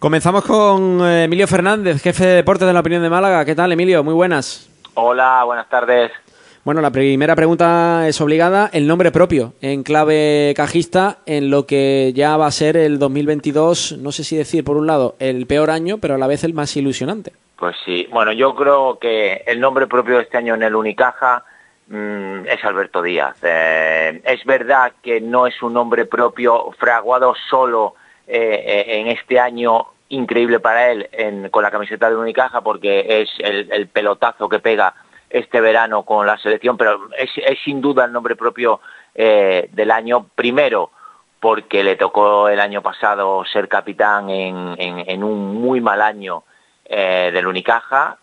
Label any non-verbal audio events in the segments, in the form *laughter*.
Comenzamos con eh, Emilio Fernández, jefe de deportes de la opinión de Málaga. ¿Qué tal, Emilio? Muy buenas. Hola, buenas tardes. Bueno, la primera pregunta es obligada. El nombre propio en clave cajista en lo que ya va a ser el 2022, no sé si decir por un lado el peor año, pero a la vez el más ilusionante. Pues sí, bueno, yo creo que el nombre propio de este año en el Unicaja mm, es Alberto Díaz. Eh, es verdad que no es un nombre propio fraguado solo eh, eh, en este año increíble para él con la camiseta de Unicaja porque es el, pelotazo que pega este verano con la selección, pero es, sin duda el nombre propio eh, del año. Primero porque le tocó el año pasado ser capitán en, un muy mal año del Unicaja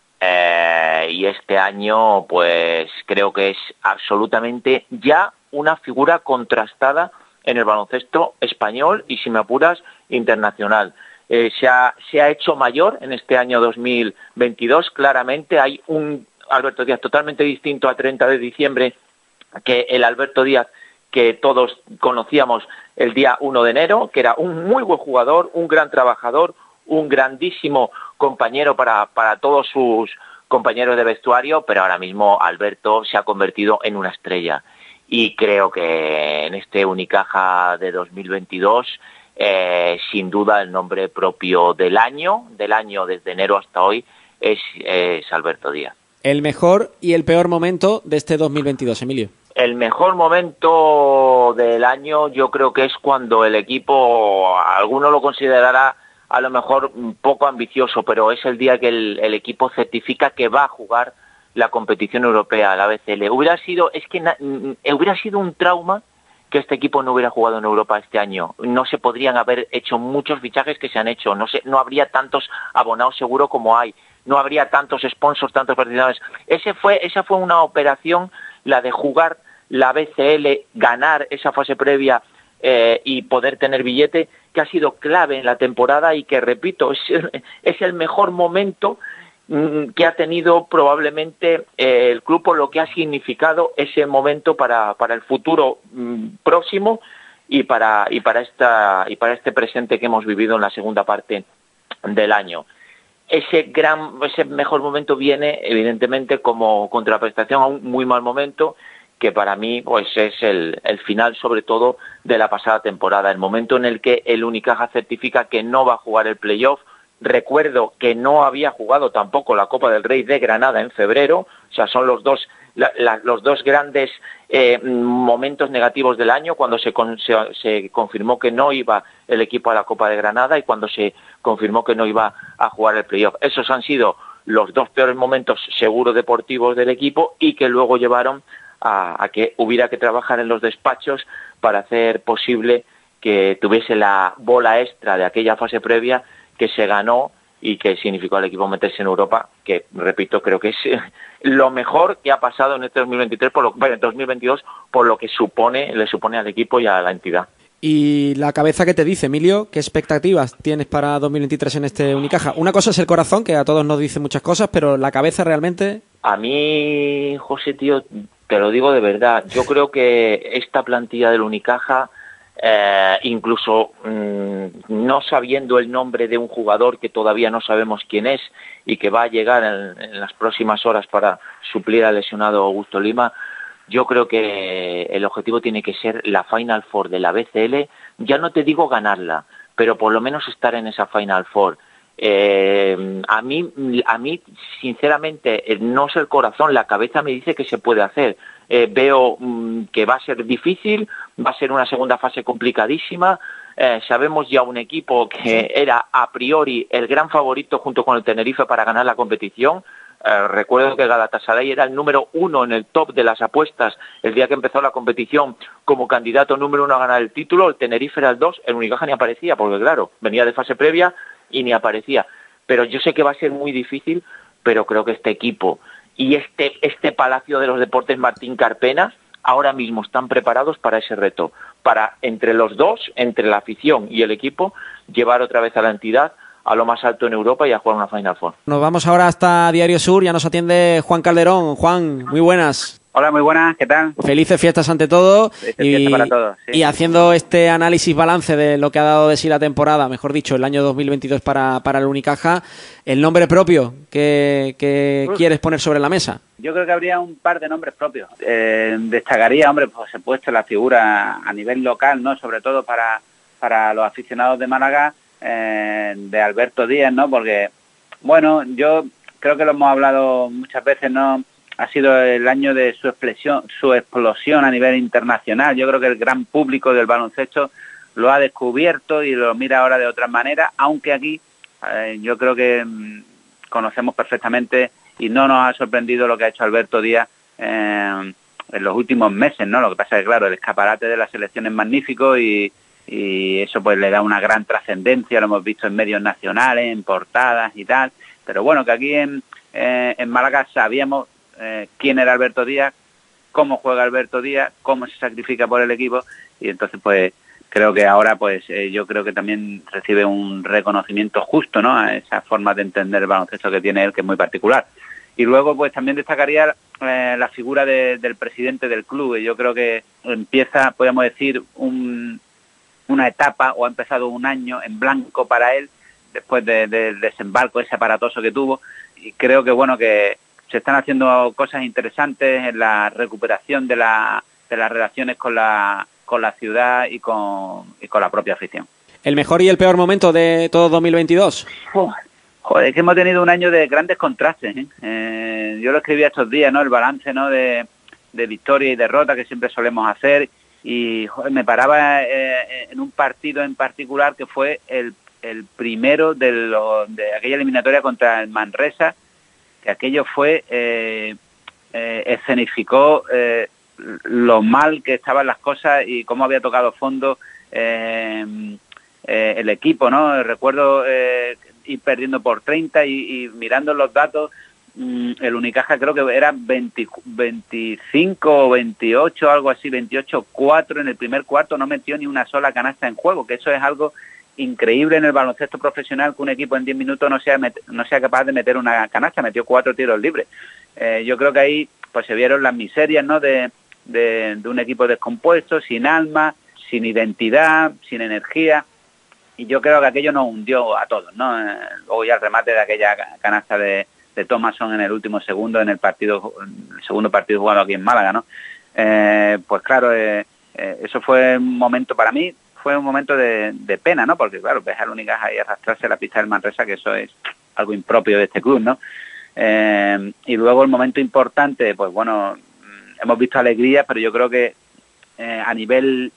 y este año pues creo que es absolutamente ya una figura contrastada en el baloncesto español y, si me apuras, internacional. Eh, se, ha, se ha hecho mayor en este año 2022, claramente. Hay un Alberto Díaz totalmente distinto a 30 de diciembre que el Alberto Díaz que todos conocíamos el día 1 de enero, que era un muy buen jugador, un gran trabajador, un grandísimo compañero para, para todos sus compañeros de vestuario, pero ahora mismo Alberto se ha convertido en una estrella y creo que en este Unicaja de 2022 eh, sin duda el nombre propio del año, del año desde enero hasta hoy, es, Alberto Díaz. El mejor y el peor momento de este 2022, Emilio. El mejor momento del año yo creo que es cuando el equipo, alguno lo considerará a lo mejor un poco ambicioso, pero es el día que el equipo certifica que va a jugar la competición europea, la BCL. Hubiera sido, es que hubiera sido un trauma que este equipo no hubiera jugado en Europa este año. No se podrían haber hecho muchos fichajes que se han hecho. No, se, no habría tantos abonados seguro como hay. No habría tantos sponsors, tantos participantes. Ese fue, esa fue una operación, la de jugar la BCL, ganar esa fase previa eh, y poder tener billete, que ha sido clave en la temporada y que, repito, es, *laughs* es el mejor momento que ha tenido probablemente eh, el club por lo que ha significado ese momento para, para el futuro mm, próximo y para y para esta y para este presente que hemos vivido en la segunda parte del año. Ese gran ese mejor momento viene evidentemente como contraprestación a un muy mal momento que para mí pues es el, el final sobre todo de la pasada temporada, el momento en el que el Unicaja certifica que no va a jugar el playoff Recuerdo que no había jugado tampoco la Copa del Rey de Granada en febrero, o sea, son los dos, los dos grandes eh, momentos negativos del año, cuando se, se, confirmó que no iba el equipo a la Copa de Granada y cuando se confirmó que no iba a jugar el playoff. Esos han sido los dos peores momentos seguros deportivos del equipo y que luego llevaron a que hubiera que trabajar en los despachos para hacer posible que tuviese la bola extra de aquella fase previa que se ganó y que significó al equipo meterse en Europa, que repito, creo que es lo mejor que ha pasado en este 2023, por lo, bueno, 2022, por lo que supone, le supone al equipo y a la entidad. Y la cabeza que te dice, Emilio, ¿qué expectativas tienes para 2023 en este Unicaja? Una cosa es el corazón, que a todos nos dice muchas cosas, pero la cabeza realmente... A mí, José, tío, te lo digo de verdad, yo creo que esta plantilla del Unicaja eh, incluso mm, no sabiendo el nombre de un jugador que todavía no sabemos quién es y que va a llegar en, las próximas horas para suplir al lesionado Augusto Lima, yo creo que el objetivo tiene que ser la Final Four de la BCL, ya no te digo ganarla, pero por lo menos estar en esa Final Four. Eh, a mí, a mí, sinceramente, eh, no es el corazón, la cabeza me dice que se puede hacer. Eh, veo mm, que va a ser difícil, va a ser una segunda fase complicadísima. sabemos ya un equipo que era a priori el gran favorito junto con el Tenerife para ganar la competición. recuerdo que Galatasaray era el número uno en el top de las apuestas el día que empezó la competición como candidato número uno a ganar el título. El Tenerife era el dos, el Unicaja ni aparecía porque claro, venía de fase previa y ni aparecía. Pero yo sé que va a ser muy difícil, pero creo que este equipo y este, este Palacio de los Deportes Martín Carpena ahora mismo están preparados para ese reto, para entre los dos, entre la afición y el equipo, llevar otra vez a la entidad a lo más alto en Europa y a jugar una Final Four. Nos vamos ahora hasta Diario Sur, ya nos atiende Juan Calderón. Juan, muy buenas. Hola, muy buenas, ¿qué tal? Felices fiestas ante todo. Felices y, para todos. Y haciendo este análisis balance de lo que ha dado de sí la temporada, mejor dicho, el año 2022 para, para el Unicaja, el nombre propio que, quieres poner sobre la mesa. Yo creo que habría un par de nombres propios. Eh, destacaría, hombre, por supuesto, la figura a nivel local, ¿no? Sobre todo para, para los aficionados de Málaga, eh, de Alberto Díaz, ¿no? Porque, bueno, yo creo que lo hemos hablado muchas veces, ¿no? Ha sido el año de su explosión, su explosión a nivel internacional. Yo creo que el gran público del baloncesto lo ha descubierto y lo mira ahora de otra manera, aunque aquí eh, yo creo que mm, conocemos perfectamente y no nos ha sorprendido lo que ha hecho Alberto Díaz eh, en los últimos meses, ¿no? Lo que pasa es que, claro, el escaparate de la selección es magnífico y, y eso pues le da una gran trascendencia, lo hemos visto en medios nacionales, en portadas y tal, pero bueno, que aquí en, eh, en Málaga sabíamos eh, quién era Alberto Díaz, cómo juega Alberto Díaz, cómo se sacrifica por el equipo y entonces pues creo que ahora pues eh, yo creo que también recibe un reconocimiento justo ¿no? a esa forma de entender el baloncesto que tiene él que es muy particular y luego pues también destacaría eh, la figura del presidente del club yo creo que empieza podemos decir una etapa o ha empezado un año en blanco para él después del desembarco ese aparatoso que tuvo y creo que bueno que se están haciendo cosas interesantes en la recuperación de, la, de las relaciones con la, con la ciudad y con, y con la propia afición. ¿El mejor y el peor momento de todo 2022? joder, es que hemos tenido un año de grandes contrastes. ¿eh? Eh, yo lo escribí estos días, ¿no? El balance, ¿no? De, de victoria y derrota que siempre solemos hacer. Y me paraba eh, en un partido en particular que fue el, el primero de, lo, de aquella eliminatoria contra el Manresa, aquello fue, eh, eh, escenificó eh, lo mal que estaban las cosas y cómo había tocado fondo el equipo, ¿no? Recuerdo ir perdiendo por 30 y, mirando los datos, mm, el Unicaja creo que era 25 o 28, algo así, 28-4 en el primer cuarto, no metió ni una sola canasta en juego, que eso es algo increíble en el baloncesto profesional que un equipo en 10 minutos no sea, no sea capaz de meter una canasta, metió cuatro tiros libres. Eh, yo creo que ahí pues se vieron las miserias ¿no? de, de, un equipo descompuesto, sin alma, sin identidad, sin energía, y yo creo que aquello nos hundió a todos, ¿no? Eh, luego ya el remate de aquella canasta de, de Thomason en el último segundo, en el partido, el segundo partido jugado aquí en Málaga, ¿no? Eh, pues claro, eso fue un momento para mí fue un momento de, pena, ¿no? Porque, claro, al Unicaja ahí arrastrarse a la pista del Manresa, que eso es algo impropio de este club, ¿no? Eh, y luego el momento importante, pues bueno, mm, hemos visto alegría, pero yo creo que eh, a nivel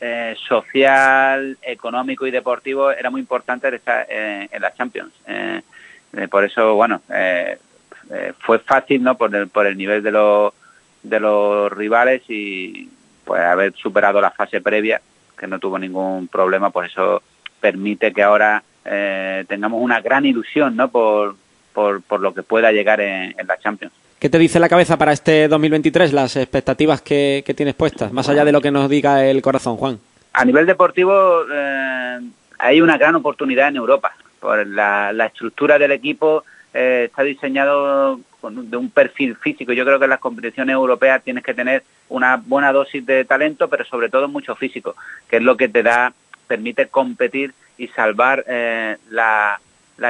eh, social, económico y deportivo era muy importante estar en la Champions. por eso, bueno, fue fácil, ¿no? Por el, por el nivel de los, de los rivales y pues haber superado la fase previa que no tuvo ningún problema, pues eso permite que ahora eh, tengamos una gran ilusión ¿no? por, por, lo que pueda llegar en, la Champions. ¿Qué te dice la cabeza para este 2023, las expectativas que, tienes puestas, más allá de lo que nos diga el corazón, Juan? A nivel deportivo eh, hay una gran oportunidad en Europa. Por la, la estructura del equipo eh, está diseñado de un perfil físico. Yo creo que en las competiciones europeas tienes que tener una buena dosis de talento, pero sobre todo mucho físico, que es lo que te da, permite competir y salvar eh, la,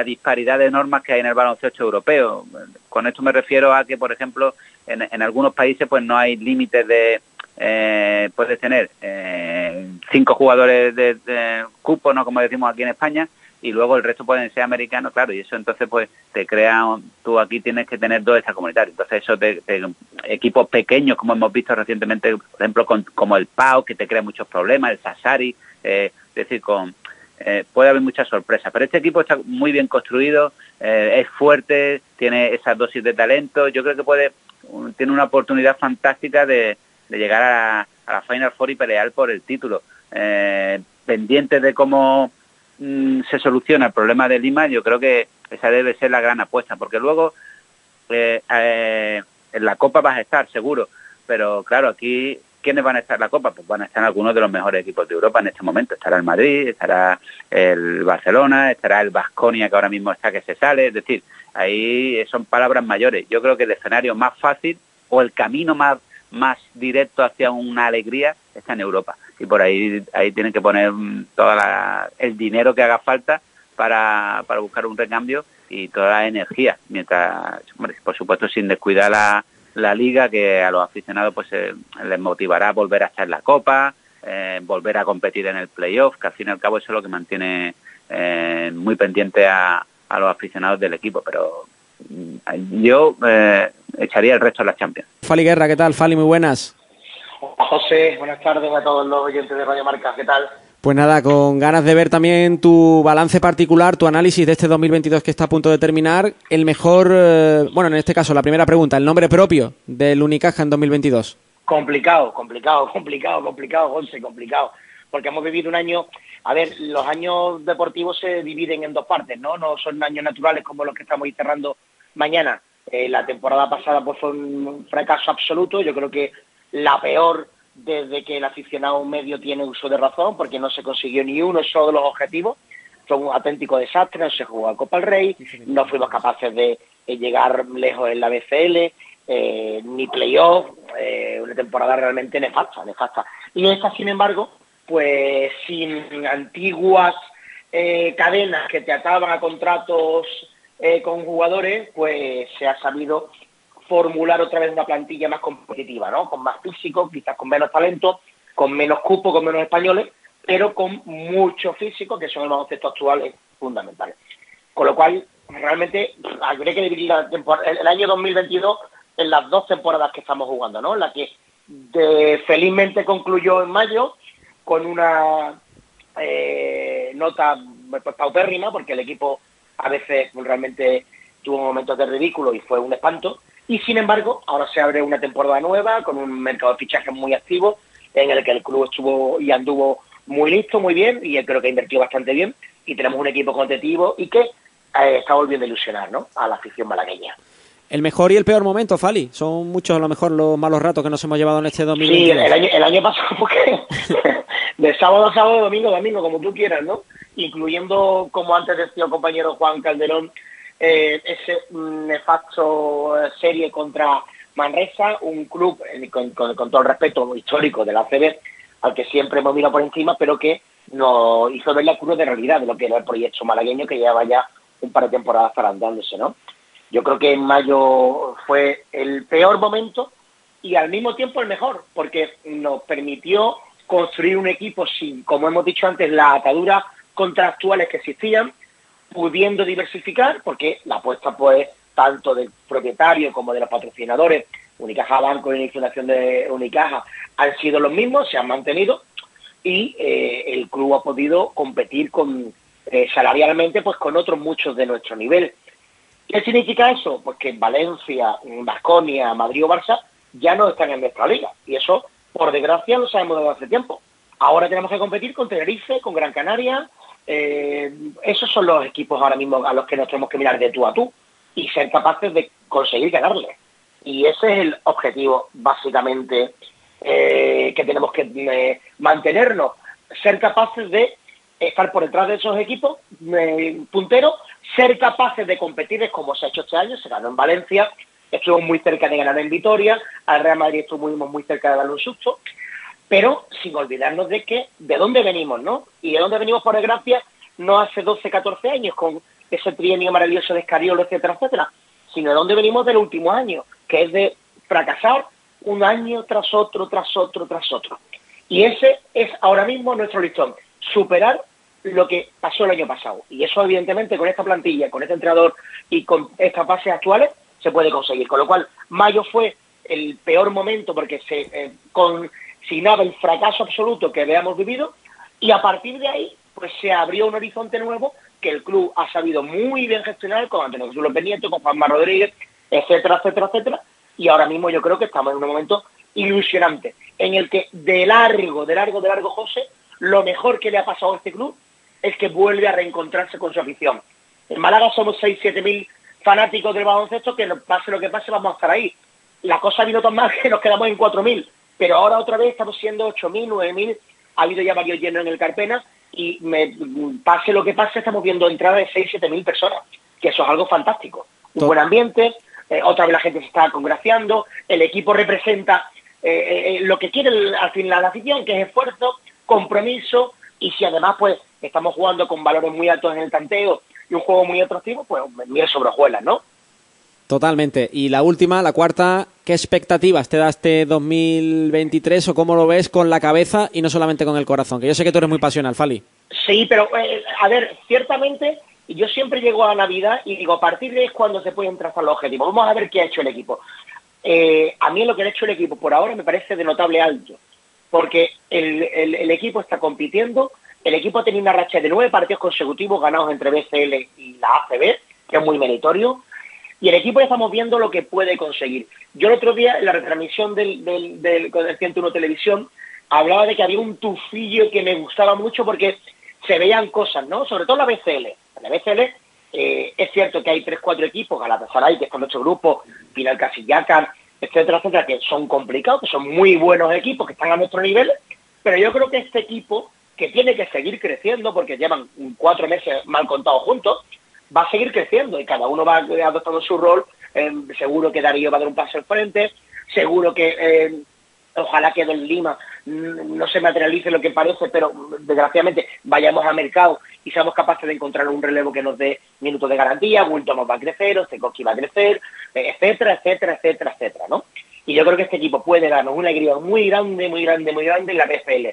disparidad de normas que hay en el baloncesto europeo. Con esto me refiero a que, por ejemplo, en, algunos países pues no hay límites de, eh, puedes tener eh, cinco jugadores de, de, cupo, no como decimos aquí en España, y luego el resto pueden ser americanos, claro, y eso entonces pues te crea, tú aquí tienes que tener dos extracomunitarios, entonces eso te, equipos pequeños como hemos visto recientemente, por ejemplo, con, como el PAO, que te crea muchos problemas, el Sassari, eh, es decir, con eh, puede haber muchas sorpresas, pero este equipo está muy bien construido, eh, es fuerte, tiene esas dosis de talento, yo creo que puede, tiene una oportunidad fantástica de, llegar a, a, la Final Four y pelear por el título. pendiente de cómo Mm, se soluciona el problema de Lima, yo creo que esa debe ser la gran apuesta, porque luego eh, eh, en la Copa vas a estar seguro, pero claro, aquí, ¿quiénes van a estar la Copa? Pues van a estar algunos de los mejores equipos de Europa en este momento. Estará el Madrid, estará el Barcelona, estará el Vasconia, que ahora mismo está que se sale, es decir, ahí son palabras mayores. Yo creo que el escenario más fácil o el camino más, más directo hacia una alegría está en Europa. Y por ahí, ahí tienen que poner mm, todo el dinero que haga falta para, para buscar un recambio y toda la energía, mientras, por supuesto, sin descuidar la, la liga, que a los aficionados pues eh, les motivará volver a estar en la Copa, eh, volver a competir en el playoff, que al fin y al cabo eso es lo que mantiene eh, muy pendiente a, a, los aficionados del equipo. Pero mm, yo echaría el resto de las Champions. Fali Guerra, ¿qué tal? Fali, muy buenas. José, buenas tardes a todos los oyentes de Radio Marca, ¿qué tal? Pues nada, con ganas de ver también tu balance particular, tu análisis de este 2022 que está a punto de terminar. El mejor, bueno, en este caso, la primera pregunta, el nombre propio del Unicaja en 2022. Complicado, complicado, *laughs* complicado, complicado, José, complicado. Porque hemos vivido un año, a ver, los años deportivos se dividen en dos partes, ¿no? No son años naturales como los que estamos cerrando mañana. Eh, la temporada pasada pues fue un fracaso absoluto. Yo creo que la peor desde que el aficionado medio tiene uso de razón, porque no se consiguió ni uno solo de los objetivos. Fue un auténtico desastre, no se jugó a Copa del Rey, no fuimos capaces de, llegar lejos en la BCL, eh, ni playoff, eh, una temporada realmente nefasta, nefasta. Y esta, sin embargo, pues sin antiguas eh, cadenas que te ataban a contratos eh, con jugadores, pues se ha sabido formular otra vez una plantilla más competitiva, ¿no? Con más físico, quizás con menos talento, con menos cupo, con menos españoles, pero con mucho físico, que son el baloncesto actual fundamentales. Con lo cual, realmente, habría que dividir la temporada, el año 2022 en las dos temporadas que estamos jugando, ¿no? La que felizmente concluyó en mayo con una eh, nota pues, paupérrima, porque el equipo a veces realmente tuvo momentos de ridículo y fue un espanto. Y sin embargo, ahora se abre una temporada nueva con un mercado de fichajes muy activo, en el que el club estuvo y anduvo muy listo, muy bien, y creo que invirtió bastante bien. Y tenemos un equipo competitivo y que eh, está volviendo a ilusionar ¿no? a la afición malagueña. El mejor y el peor momento, Fali. Son muchos a lo mejor los malos ratos que nos hemos llevado en este 2022. Sí, el año, el año pasado *laughs* porque de sábado a sábado, domingo a domingo, como tú quieras, ¿no? Incluyendo, como antes decía el compañero Juan Calderón, eh, ese nefasto eh, serie contra Manresa, un club, eh, con, todo el respeto histórico de la CB, al que siempre hemos mirado por encima, pero que nos hizo ver la curva de realidad de lo que era el proyecto malagueño que lleva ya un par de temporadas zarandándose, ¿no? Yo creo que en mayo fue el peor momento y al mismo tiempo el mejor, porque nos permitió construir un equipo sin, como hemos dicho antes, las ataduras contractuales que existían, pudiendo diversificar, porque la apuesta pues tanto del propietario como de los patrocinadores, Unicaja Banco y Fundación de Unicaja, han sido los mismos, se han mantenido y eh, el club ha podido competir con eh, salarialmente pues con otros muchos de nuestro nivel. ¿Qué significa eso? Pues que Valencia, Vasconia, Madrid o Barça ya no están en nuestra liga. Y eso, por desgracia, lo sabemos desde hace tiempo. Ahora tenemos que competir con Tenerife, con Gran Canaria. Eh, esos son los equipos ahora mismo a los que nos tenemos que mirar de tú a tú y ser capaces de conseguir ganarle. Y ese es el objetivo, básicamente, eh, que tenemos que eh, mantenernos. Ser capaces de estar por detrás de esos equipos eh, punteros ser capaces de competir como se ha hecho este año, se ganó en Valencia, estuvimos muy cerca de ganar en Vitoria, al Real Madrid estuvimos muy cerca de darle un susto, pero sin olvidarnos de que, de dónde venimos, ¿no? Y de dónde venimos, por desgracia, no hace 12, 14 años, con ese trienio maravilloso de Escariolo, etcétera, etcétera, sino de dónde venimos del último año, que es de fracasar un año tras otro, tras otro, tras otro. Y ese es ahora mismo nuestro listón, superar lo que pasó el año pasado. Y eso, evidentemente, con esta plantilla, con este entrenador y con estas bases actuales, se puede conseguir. Con lo cual, mayo fue el peor momento porque se eh, consignaba el fracaso absoluto que habíamos vivido y a partir de ahí, pues se abrió un horizonte nuevo que el club ha sabido muy bien gestionar con Antonio Jesús López Nieto, con Juanma Rodríguez, etcétera, etcétera, etcétera. Y ahora mismo yo creo que estamos en un momento ilusionante en el que de largo, de largo, de largo, José, lo mejor que le ha pasado a este club es que vuelve a reencontrarse con su afición. En Málaga somos 6, 7 mil fanáticos del baloncesto que pase lo que pase vamos a estar ahí. La cosa ha habido tan mal *laughs* que nos quedamos en 4.000, pero ahora otra vez estamos siendo 8.000, 9.000, ha habido ya varios llenos en el Carpena y me, pase lo que pase estamos viendo entrada de 6, 7 mil personas, que eso es algo fantástico. Un buen ambiente, eh, otra vez la gente se está congraciando, el equipo representa eh, lo que quiere al final la afición, que es esfuerzo, compromiso, y si además pues estamos jugando con valores muy altos en el tanteo y un juego muy atractivo, pues miel sobre hojuelas, ¿no? Totalmente. Y la última, la cuarta, ¿qué expectativas te da este 2023 o cómo lo ves con la cabeza y no solamente con el corazón? Que yo sé que tú eres muy pasional, Fali. Sí, pero eh, a ver, ciertamente yo siempre llego a Navidad y digo, a partir de es cuando se pueden trazar los objetivos. Vamos a ver qué ha hecho el equipo. Eh, a mí lo que ha hecho el equipo por ahora me parece de notable alto, porque el, el equipo está compitiendo, el equipo ha tenido una racha de nueve partidos consecutivos ganados entre BCL y la ACB, que es muy meritorio y el equipo ya estamos viendo lo que puede conseguir. Yo el otro día, en la retransmisión del, del, del, 101 Televisión, hablaba de que había un tufillo que me gustaba mucho porque se veían cosas, ¿no? Sobre todo la BCL. La BCL eh, es cierto que hay tres, cuatro equipos, Galatasaray, que es con ocho grupos, Final Casillacan, etcétera, etcétera, que son complicados, que son muy buenos equipos, que están a nuestro nivel, pero yo creo que este equipo, que tiene que seguir creciendo, porque llevan cuatro meses mal contados juntos, va a seguir creciendo y cada uno va adoptando su rol. Eh, seguro que Darío va a dar un paso al frente, seguro que eh, ojalá que Don Lima mm, no se materialice lo que parece, pero desgraciadamente vayamos al mercado y seamos capaces de encontrar un relevo que nos dé minutos de garantía, Wilton va a crecer, Ostekoski va a crecer, etcétera, etcétera, etcétera, etcétera, ¿no? Y yo creo que este equipo puede darnos una alegría muy grande, muy grande, muy grande en la PFL.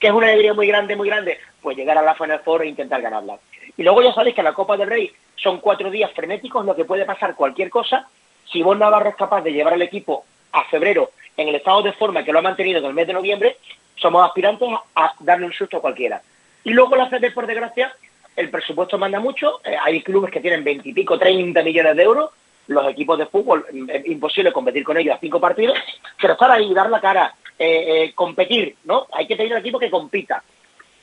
¿Qué es una alegría muy grande, muy grande? Pues llegar a la Final Four e intentar ganarla. Y luego ya sabéis que la Copa del Rey son cuatro días frenéticos, lo que puede pasar cualquier cosa. Si vos Navarro es capaz de llevar al equipo a febrero en el estado de forma que lo ha mantenido en el mes de noviembre, somos aspirantes a darle un susto a cualquiera. Y luego la CD, por desgracia, el presupuesto manda mucho. Eh, hay clubes que tienen veintipico, treinta millones de euros. Los equipos de fútbol, mm, imposible competir con ellos a cinco partidos. Pero estar ahí, dar la cara, eh, eh, competir, ¿no? Hay que tener un equipo que compita.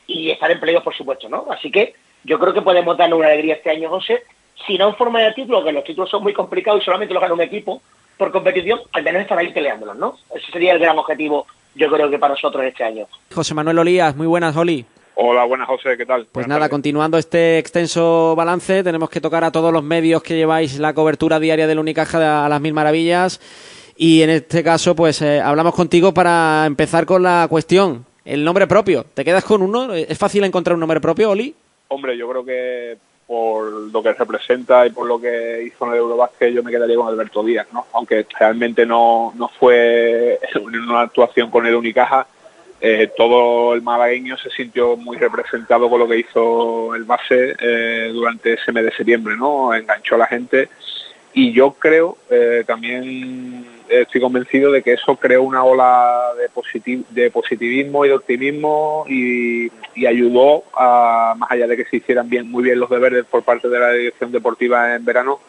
Y estar en por supuesto, ¿no? Así que yo creo que podemos darle una alegría este año, José, si no en forma de título, que los títulos son muy complicados y solamente los gana un equipo por competición, al menos estar ahí peleándolos, ¿no? Ese sería el gran objetivo, yo creo que para nosotros este año. José Manuel Olías, muy buenas, Oli. Hola, buenas, José, ¿qué tal? Pues nada, continuando este extenso balance, tenemos que tocar a todos los medios que lleváis la cobertura diaria del Unicaja a las mil maravillas. Y en este caso, pues eh, hablamos contigo para empezar con la cuestión. El nombre propio. ¿Te quedas con uno? ¿Es fácil encontrar un nombre propio, Oli? Hombre, yo creo que por lo que representa y por lo que hizo en el Eurobasket yo me quedaría con Alberto Díaz, ¿no? Aunque realmente no, no fue una actuación con el Unicaja, eh, todo el malagueño se sintió muy representado con lo que hizo el base eh, durante ese mes de septiembre, ¿no? Enganchó a la gente y yo creo eh, también estoy convencido de que eso creó una ola de, de positivismo y de optimismo y, ayudó a, más allá de que se hicieran bien muy bien los deberes por parte de la dirección deportiva en verano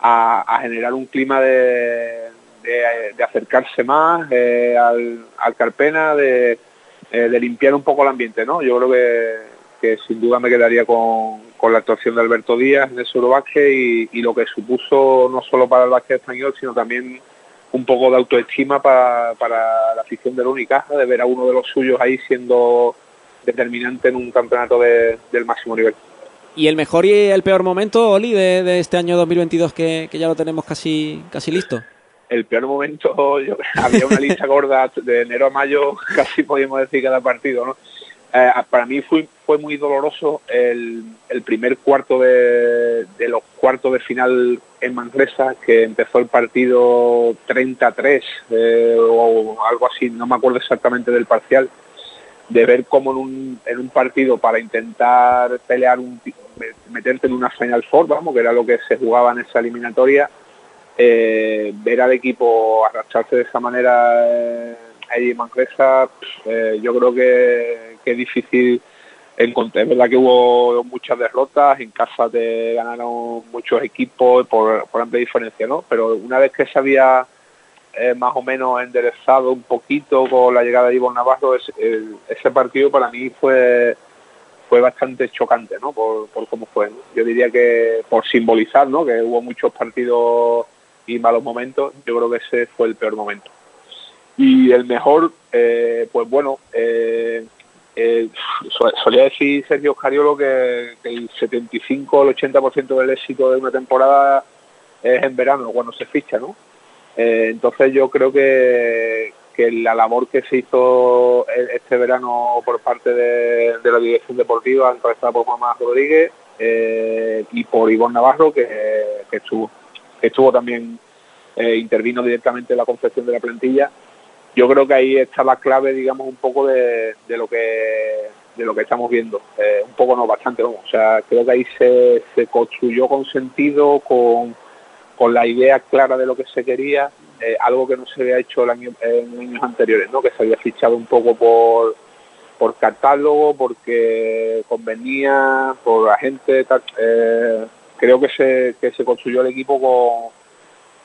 a, generar un clima de, de, acercarse más eh, al, Carpena de, eh, de, limpiar un poco el ambiente no yo creo que, sin duda me quedaría con, con la actuación de Alberto Díaz en el Eurobásquet y, y lo que supuso no solo para el básquet español sino también un poco de autoestima para, para la afición del Unicaja, de ver a uno de los suyos ahí siendo determinante en un campeonato de, del máximo nivel. ¿Y el mejor y el peor momento, Oli, de, de este año 2022 que, que, ya lo tenemos casi, casi listo? El peor momento, yo, *laughs* había una lista gorda de enero a mayo, *laughs* casi podríamos decir cada partido, ¿no? Eh, para mí fue, muy doloroso el, primer cuarto de, los cuartos de final en Manresa, que empezó el partido 33 eh, o algo así, no me acuerdo exactamente del parcial, de ver cómo en un, en un partido para intentar pelear, un, meterte en una Final Four, vamos, que era lo que se jugaba en esa eliminatoria, eh, ver al equipo arrastrarse de esa manera ahí en eh, yo creo que es difícil encontrar. Es verdad que hubo muchas derrotas, en casa te ganaron muchos equipos por, amplia diferencia, ¿no? Pero una vez que se había eh, más o menos enderezado un poquito con la llegada de Ivonne Navarro, ese partido para mí fue fue bastante chocante, ¿no? Por, por cómo fue. Yo diría que por simbolizar, ¿no? Que hubo muchos partidos y malos momentos, yo creo que ese fue el peor momento. Y el mejor, eh, pues bueno, eh, eh, solía decir Sergio Cariolo que, que, el 75 o el 80% del éxito de una temporada es en verano cuando se ficha, ¿no? Entonces yo creo que, que la labor que se hizo e-, este verano por parte de, la dirección deportiva, encabezada por Mamá Rodríguez y por Ivonne Navarro, que, estuvo, estuvo también, intervino directamente en la confección de la plantilla, yo creo que ahí está la clave, digamos, un poco de, lo que de lo que estamos viendo, un poco no, bastante, o sea, creo que ahí se, se construyó con sentido, con, con la idea clara de lo que se quería eh, algo que no se había hecho el año, en años anteriores, ¿no? que se había fichado un poco por, por catálogo, porque convenía, por agente, eh, creo que se, que se construyó el equipo con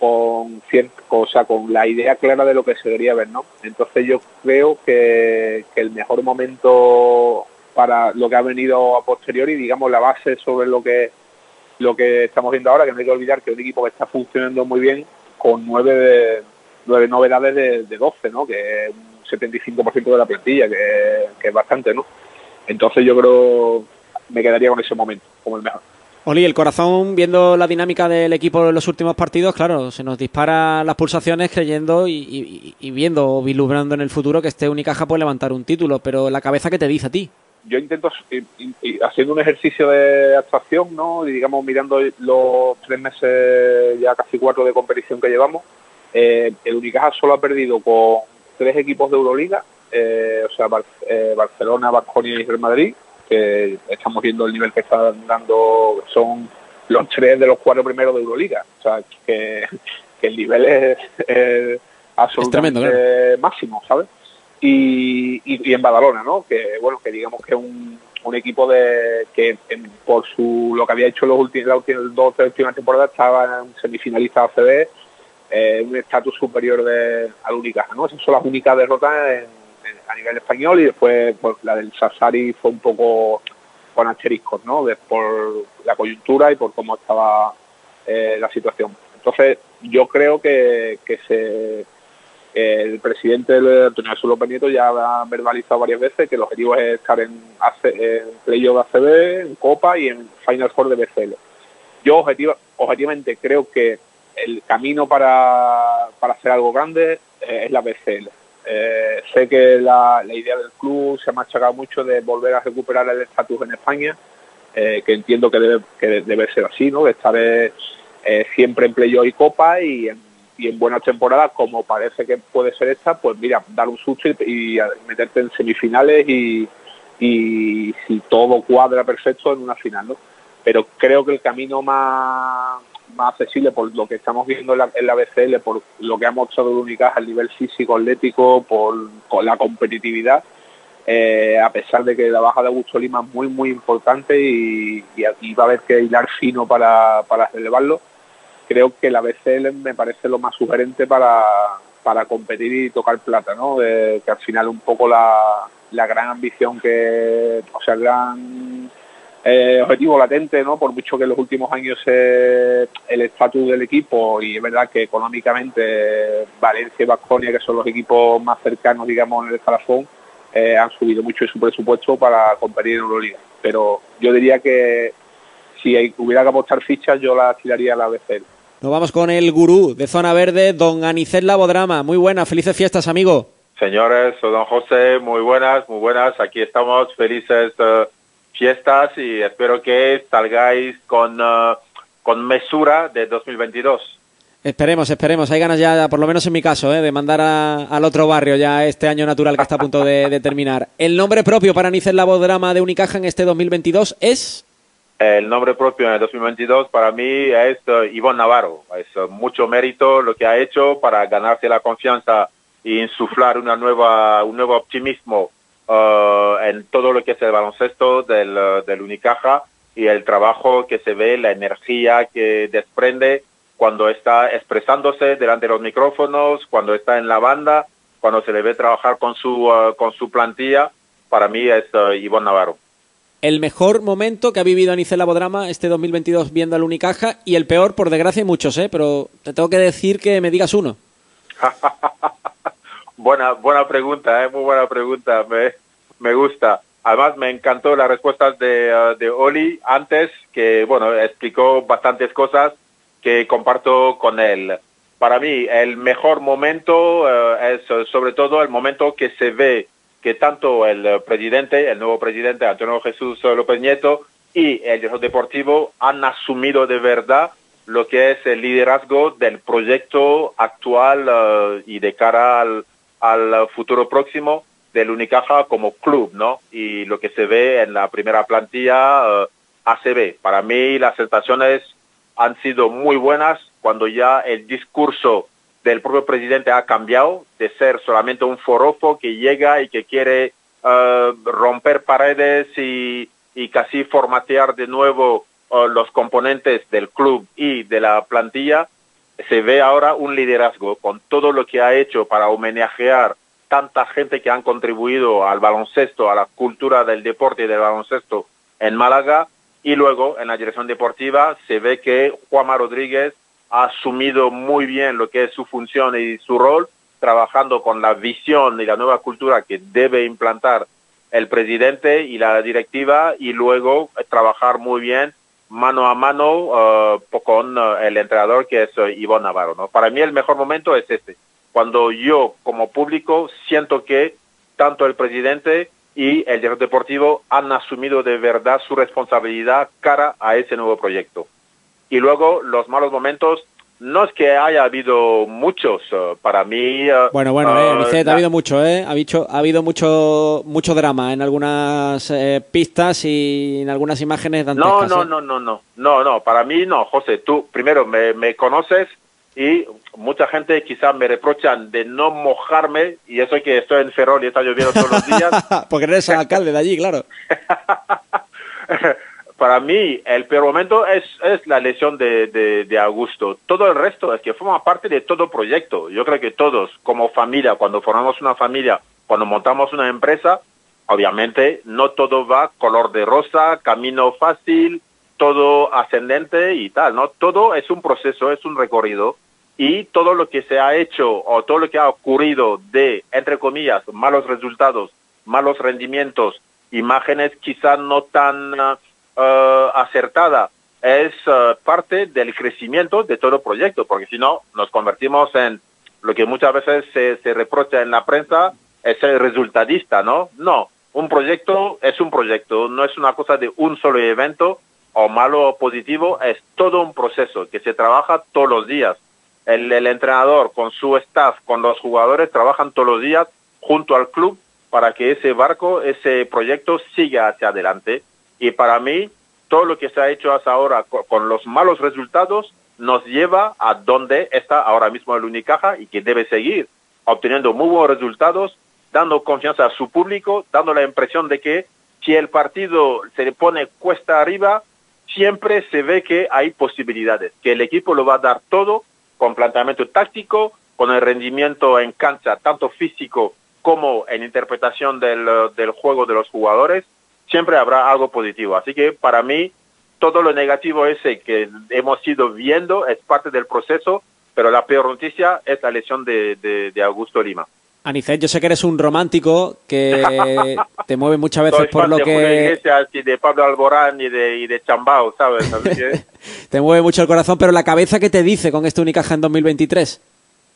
con o sea, con la idea clara de lo que se quería ver, ¿no? Entonces yo creo que, el mejor momento para lo que ha venido a posteriori, digamos la base sobre lo que lo que estamos viendo ahora, que no hay que olvidar que es un equipo que está funcionando muy bien, con nueve, nueve novedades de, de 12, ¿no? que es un 75% de la plantilla, que, es bastante. ¿no? Entonces yo creo me quedaría con ese momento como el mejor. Oli, el corazón, viendo la dinámica del equipo en los últimos partidos, claro, se nos dispara las pulsaciones creyendo y, viendo o vislumbrando en el futuro que este Unicaja puede levantar un título, pero la cabeza, ¿qué te dice a ti? Yo intento, haciendo un ejercicio de abstracción, ¿no? Y digamos, mirando los tres meses, ya casi cuatro de competición que llevamos, eh, el Unicaja solo ha perdido con tres equipos de Euroliga, eh, o sea, eh, Barcelona, Vasconia y Real Madrid, que estamos viendo el nivel que están dando, son los tres de los cuatro primeros de Euroliga, o sea, que, el nivel es, absolutamente máximo, ¿sabes? Y, y, en Badalona, ¿no? Que, bueno, que digamos que es un, un equipo de que por su lo que había hecho los últimos, las últimas dos tres últimas temporadas estaba en semifinalista ACB eh, un estatus superior de, al Unicaja, ¿no? Esas son las únicas derrotas a nivel español y después pues, la del Sassari fue un poco con asteriscos, ¿no? por la coyuntura y por cómo estaba eh, la situación. Entonces, yo creo que, que se, el presidente Antonio Jesús López Nieto ya ha verbalizado varias veces que el objetivo es estar en, en playoff de ACB, en Copa y en Final Four de BCL. Yo objetiva, objetivamente creo que el camino para, para hacer algo grande eh, es la BCL. Eh, sé que la, idea del club se ha machacado mucho de volver a recuperar el estatus en España, eh, que entiendo que debe, que debe ser así, ¿no? de estar siempre en playoff y copa y en, y en buenas temporadas, como parece que puede ser esta, pues mira, dar un susto y, meterte en semifinales y, y si todo cuadra perfecto en una final, ¿no? Pero creo que el camino más más accesible por lo que estamos viendo en la, en la BCL, por lo que ha mostrado el Unicaja a nivel físico, atlético, por, la competitividad, eh, a pesar de que la baja de Augusto Lima es muy, muy importante y, aquí va a haber que hilar fino para, para relevarlo, creo que la BCL me parece lo más sugerente para, para competir y tocar plata, ¿no? que al final un poco la, la gran ambición que, o sea, el gran eh, objetivo latente, ¿no? Por mucho que en los últimos años el estatus del equipo y es verdad que económicamente Valencia y Vasconia, que son los equipos más cercanos, digamos, en el escalafón, eh, han subido mucho su presupuesto para competir en Euroliga. Pero yo diría que si hubiera que apostar fichas, yo las tiraría a la BCL. Nos vamos con el gurú de Zona Verde, don Anicet Labodrama. Muy buenas, felices fiestas, amigo. Señores, soy don José, muy buenas, muy buenas. Aquí estamos felices. Uh, fiestas y espero que salgáis con, uh, con mesura de 2022. Esperemos, esperemos. Hay ganas ya, por lo menos en mi caso, ¿eh? de mandar al otro barrio ya este año natural que está a punto de, terminar. ¿El nombre propio para Nicel Labodrama de Unicaja en este 2022 es? El nombre propio en el 2022 para mí es uh, Ivonne Navarro. Es uh, mucho mérito lo que ha hecho para ganarse la confianza e insuflar una nueva, un nuevo optimismo Uh, en todo lo que es el baloncesto del, uh, del Unicaja y el trabajo que se ve, la energía que desprende cuando está expresándose delante de los micrófonos, cuando está en la banda, cuando se le ve trabajar con su, uh, con su plantilla, para mí es Ivonne Navarro. El mejor momento que ha vivido Anicela Bodrama este 2022 viendo al Unicaja y el peor, por desgracia, hay muchos, ¿eh? pero te tengo que decir que me digas uno. *laughs* buena, buena pregunta, ¿eh? muy buena pregunta. Me, me gusta. Además, me encantó las respuestas de, uh, de Oli antes, que, bueno, explicó bastantes cosas que comparto con él. Para mí, el mejor momento eh, es sobre todo el momento que se ve que tanto el presidente, el nuevo presidente Antonio Jesús López Nieto y el director deportivo han asumido de verdad lo que es el liderazgo del proyecto actual eh, y de cara al, al futuro próximo del Unicaja como club, ¿no? Y lo que se ve en la primera plantilla uh, eh, ACB. Para mí las sensaciones han sido muy buenas cuando ya el discurso del propio presidente ha cambiado de ser solamente un forofo que llega y que quiere uh, romper paredes y, y, casi formatear de nuevo uh, los componentes del club y de la plantilla. Se ve ahora un liderazgo con todo lo que ha hecho para homenajear tanta gente que han contribuido al baloncesto, a la cultura del deporte y del baloncesto en Málaga. Y luego, en la dirección deportiva, se ve que Juanma Rodríguez ha asumido muy bien lo que es su función y su rol, trabajando con la visión y la nueva cultura que debe implantar el presidente y la directiva y luego trabajar muy bien mano a mano uh, con uh, el entrenador que es uh, Navarro. ¿no? Para mí el mejor momento es este, cuando yo como público siento que tanto el presidente y el director deportivo han asumido de verdad su responsabilidad cara a ese nuevo proyecto. Y luego los malos momentos, no es que haya habido muchos, uh, para mí... Uh, bueno, bueno, eh, ha habido mucho, ¿eh? Ha, habido, ha habido mucho mucho drama en algunas eh, pistas y en algunas imágenes dantescas. No, no, ¿eh? no, no, no, no, no, para mí no, José, tú primero me, me conoces y mucha gente quizás me reprochan de no mojarme y eso que estoy en Ferrol y está lloviendo todos los días. *laughs* Porque eres el *laughs* alcalde de allí, claro. *laughs* Para mí el peor momento es, es la lesión de, de, de, Augusto. Todo el resto es que forma parte de todo proyecto. Yo creo que todos, como familia, cuando formamos una familia, cuando montamos una empresa, obviamente no todo va color de rosa, camino fácil, todo ascendente y tal, ¿no? Todo es un proceso, es un recorrido y todo lo que se ha hecho o todo lo que ha ocurrido de, entre comillas, malos resultados, malos rendimientos, imágenes quizás no tan uh, acertada, es uh, parte del crecimiento de todo proyecto, porque si no, nos convertimos en lo que muchas veces se, se reprocha en la prensa, es el resultadista, ¿no? No, un proyecto es un proyecto, no es una cosa de un solo evento, o malo o positivo, es todo un proceso que se trabaja todos los días el, entrenador con su staff, con los jugadores, trabajan todos los días junto al club para que ese barco, ese proyecto siga hacia adelante. Y para mí, todo lo que se ha hecho hasta ahora con, los malos resultados nos lleva a donde está ahora mismo el Unicaja y que debe seguir obteniendo muy buenos resultados, dando confianza a su público, dando la impresión de que si el partido se le pone cuesta arriba, siempre se ve que hay posibilidades, que el equipo lo va a dar todo con planteamiento táctico, con el rendimiento en cancha, tanto físico como en interpretación del juego de los jugadores, siempre habrá algo positivo. Así que para mí, todo lo negativo ese que hemos ido viendo es parte del proceso, pero la peor noticia es la lesión de, de, de Augusto Lima. Anicet, yo sé que eres un romántico que *laughs* te mueve muchas veces Soy por lo de que... Julio Iglesias y de Pablo Alborán y de, y de Chambao, ¿sabes? *laughs* te mueve mucho el corazón, pero la cabeza, ¿qué te dice con este Unicaja en 2023?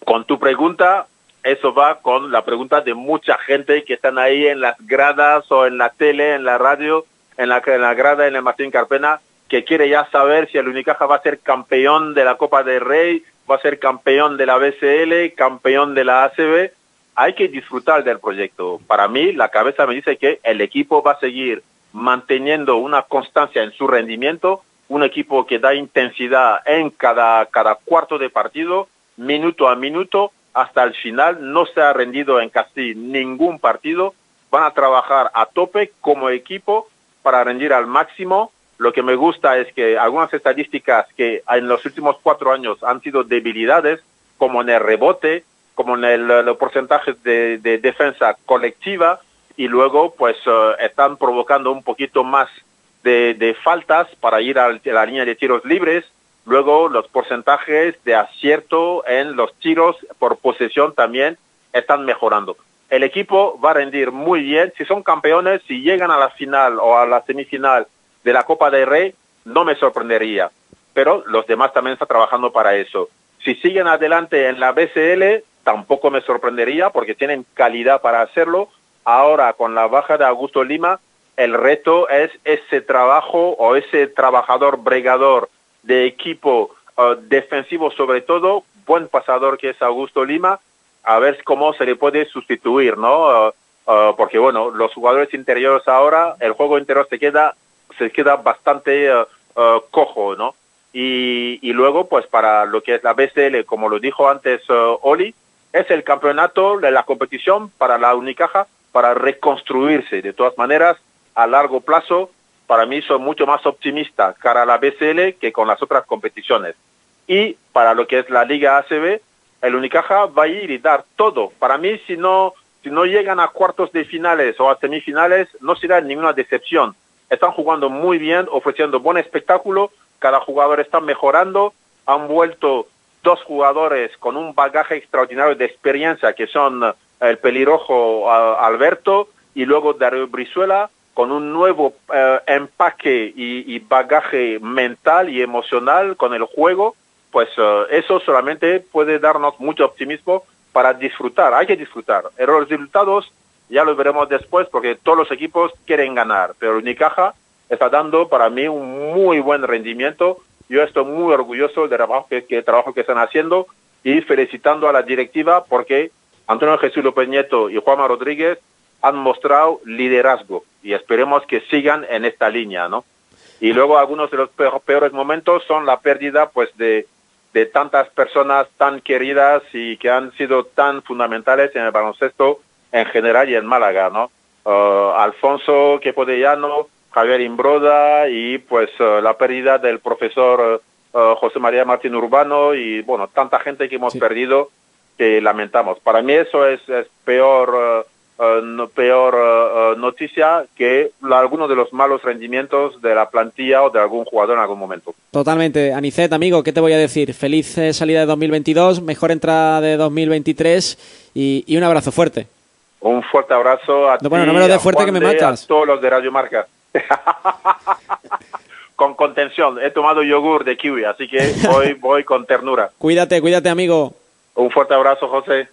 Con tu pregunta, eso va con la pregunta de mucha gente que están ahí en las gradas o en la tele, en la radio, en la, en la grada, en el Martín Carpena, que quiere ya saber si el Unicaja va a ser campeón de la Copa del Rey, va a ser campeón de la BCL, campeón de la ACB hay que disfrutar del proyecto. Para mí, la cabeza me dice que el equipo va a seguir manteniendo una constancia en su rendimiento, un equipo que da intensidad en cada, cada cuarto de partido, minuto a minuto, hasta el final, no se ha rendido en casi ningún partido, van a trabajar a tope como equipo para rendir al máximo. Lo que me gusta es que algunas estadísticas que en los últimos cuatro años han sido debilidades, como en el rebote, como en el, los porcentajes de, de, defensa colectiva y luego pues uh, están provocando un poquito más de, de faltas para ir a la línea de tiros libres. Luego los porcentajes de acierto en los tiros por posesión también están mejorando. El equipo va a rendir muy bien. Si son campeones, si llegan a la final o a la semifinal de la Copa del Rey, no me sorprendería pero los demás también están trabajando para eso. Si siguen adelante en la BCL, tampoco me sorprendería porque tienen calidad para hacerlo. Ahora, con la baja de Augusto Lima, el reto es ese trabajo o ese trabajador bregador de equipo uh, defensivo sobre todo, buen pasador que es Augusto Lima, a ver cómo se le puede sustituir, ¿no? Uh, uh, porque bueno, los jugadores interiores ahora, el juego interior se queda, se queda bastante cojo, ¿no? Y, y, luego, pues para lo que es la BCL, como lo dijo antes Oli, es el campeonato de la competición para la Unicaja para reconstruirse. De todas maneras, a largo plazo, para mí soy mucho más optimista cara a la BCL que con las otras competiciones. Y para lo que es la Liga ACB, el Unicaja va a ir y dar todo. Para mí, si no, si no llegan a cuartos de finales o a semifinales, no será ninguna decepción. Están jugando muy bien, ofreciendo buen espectáculo, cada jugador está mejorando, han vuelto dos jugadores con un bagaje extraordinario de experiencia, que son el pelirrojo Alberto y luego Darío Brizuela, con un nuevo eh, empaque y, bagaje mental y emocional con el juego, pues eh, eso solamente puede darnos mucho optimismo para disfrutar. Hay que disfrutar. Los resultados ya lo veremos después porque todos los equipos quieren ganar, pero Unicaja está dando para mí un muy buen rendimiento. Yo estoy muy orgulloso del trabajo que, que, trabajo que están haciendo y felicitando a la directiva porque Antonio Jesús López Nieto y Juanma Rodríguez han mostrado liderazgo y esperemos que sigan en esta línea, ¿no? Y luego algunos de los peores momentos son la pérdida, pues, de, de tantas personas tan queridas y que han sido tan fundamentales en el baloncesto en general y en Málaga, ¿no? Uh, Alfonso Quepodellano, Javier Imbroda y, pues, uh, la pérdida del profesor uh, José María Martín Urbano y, bueno, tanta gente que hemos sí. perdido que lamentamos. Para mí eso es, es peor Uh, no, peor uh, noticia que algunos de los malos rendimientos de la plantilla o de algún jugador en algún momento. Totalmente. Anicet, amigo, ¿qué te voy a decir? Feliz eh, salida de 2022, mejor entrada de 2023 y, y, un abrazo fuerte. Un fuerte abrazo a no, Bueno, no me lo de fuerte que me matas. A todos los de Radio Marca. *laughs* con contención. He tomado yogur de kiwi, así que *laughs* voy, voy con ternura. Cuídate, cuídate, amigo. Un fuerte abrazo, José.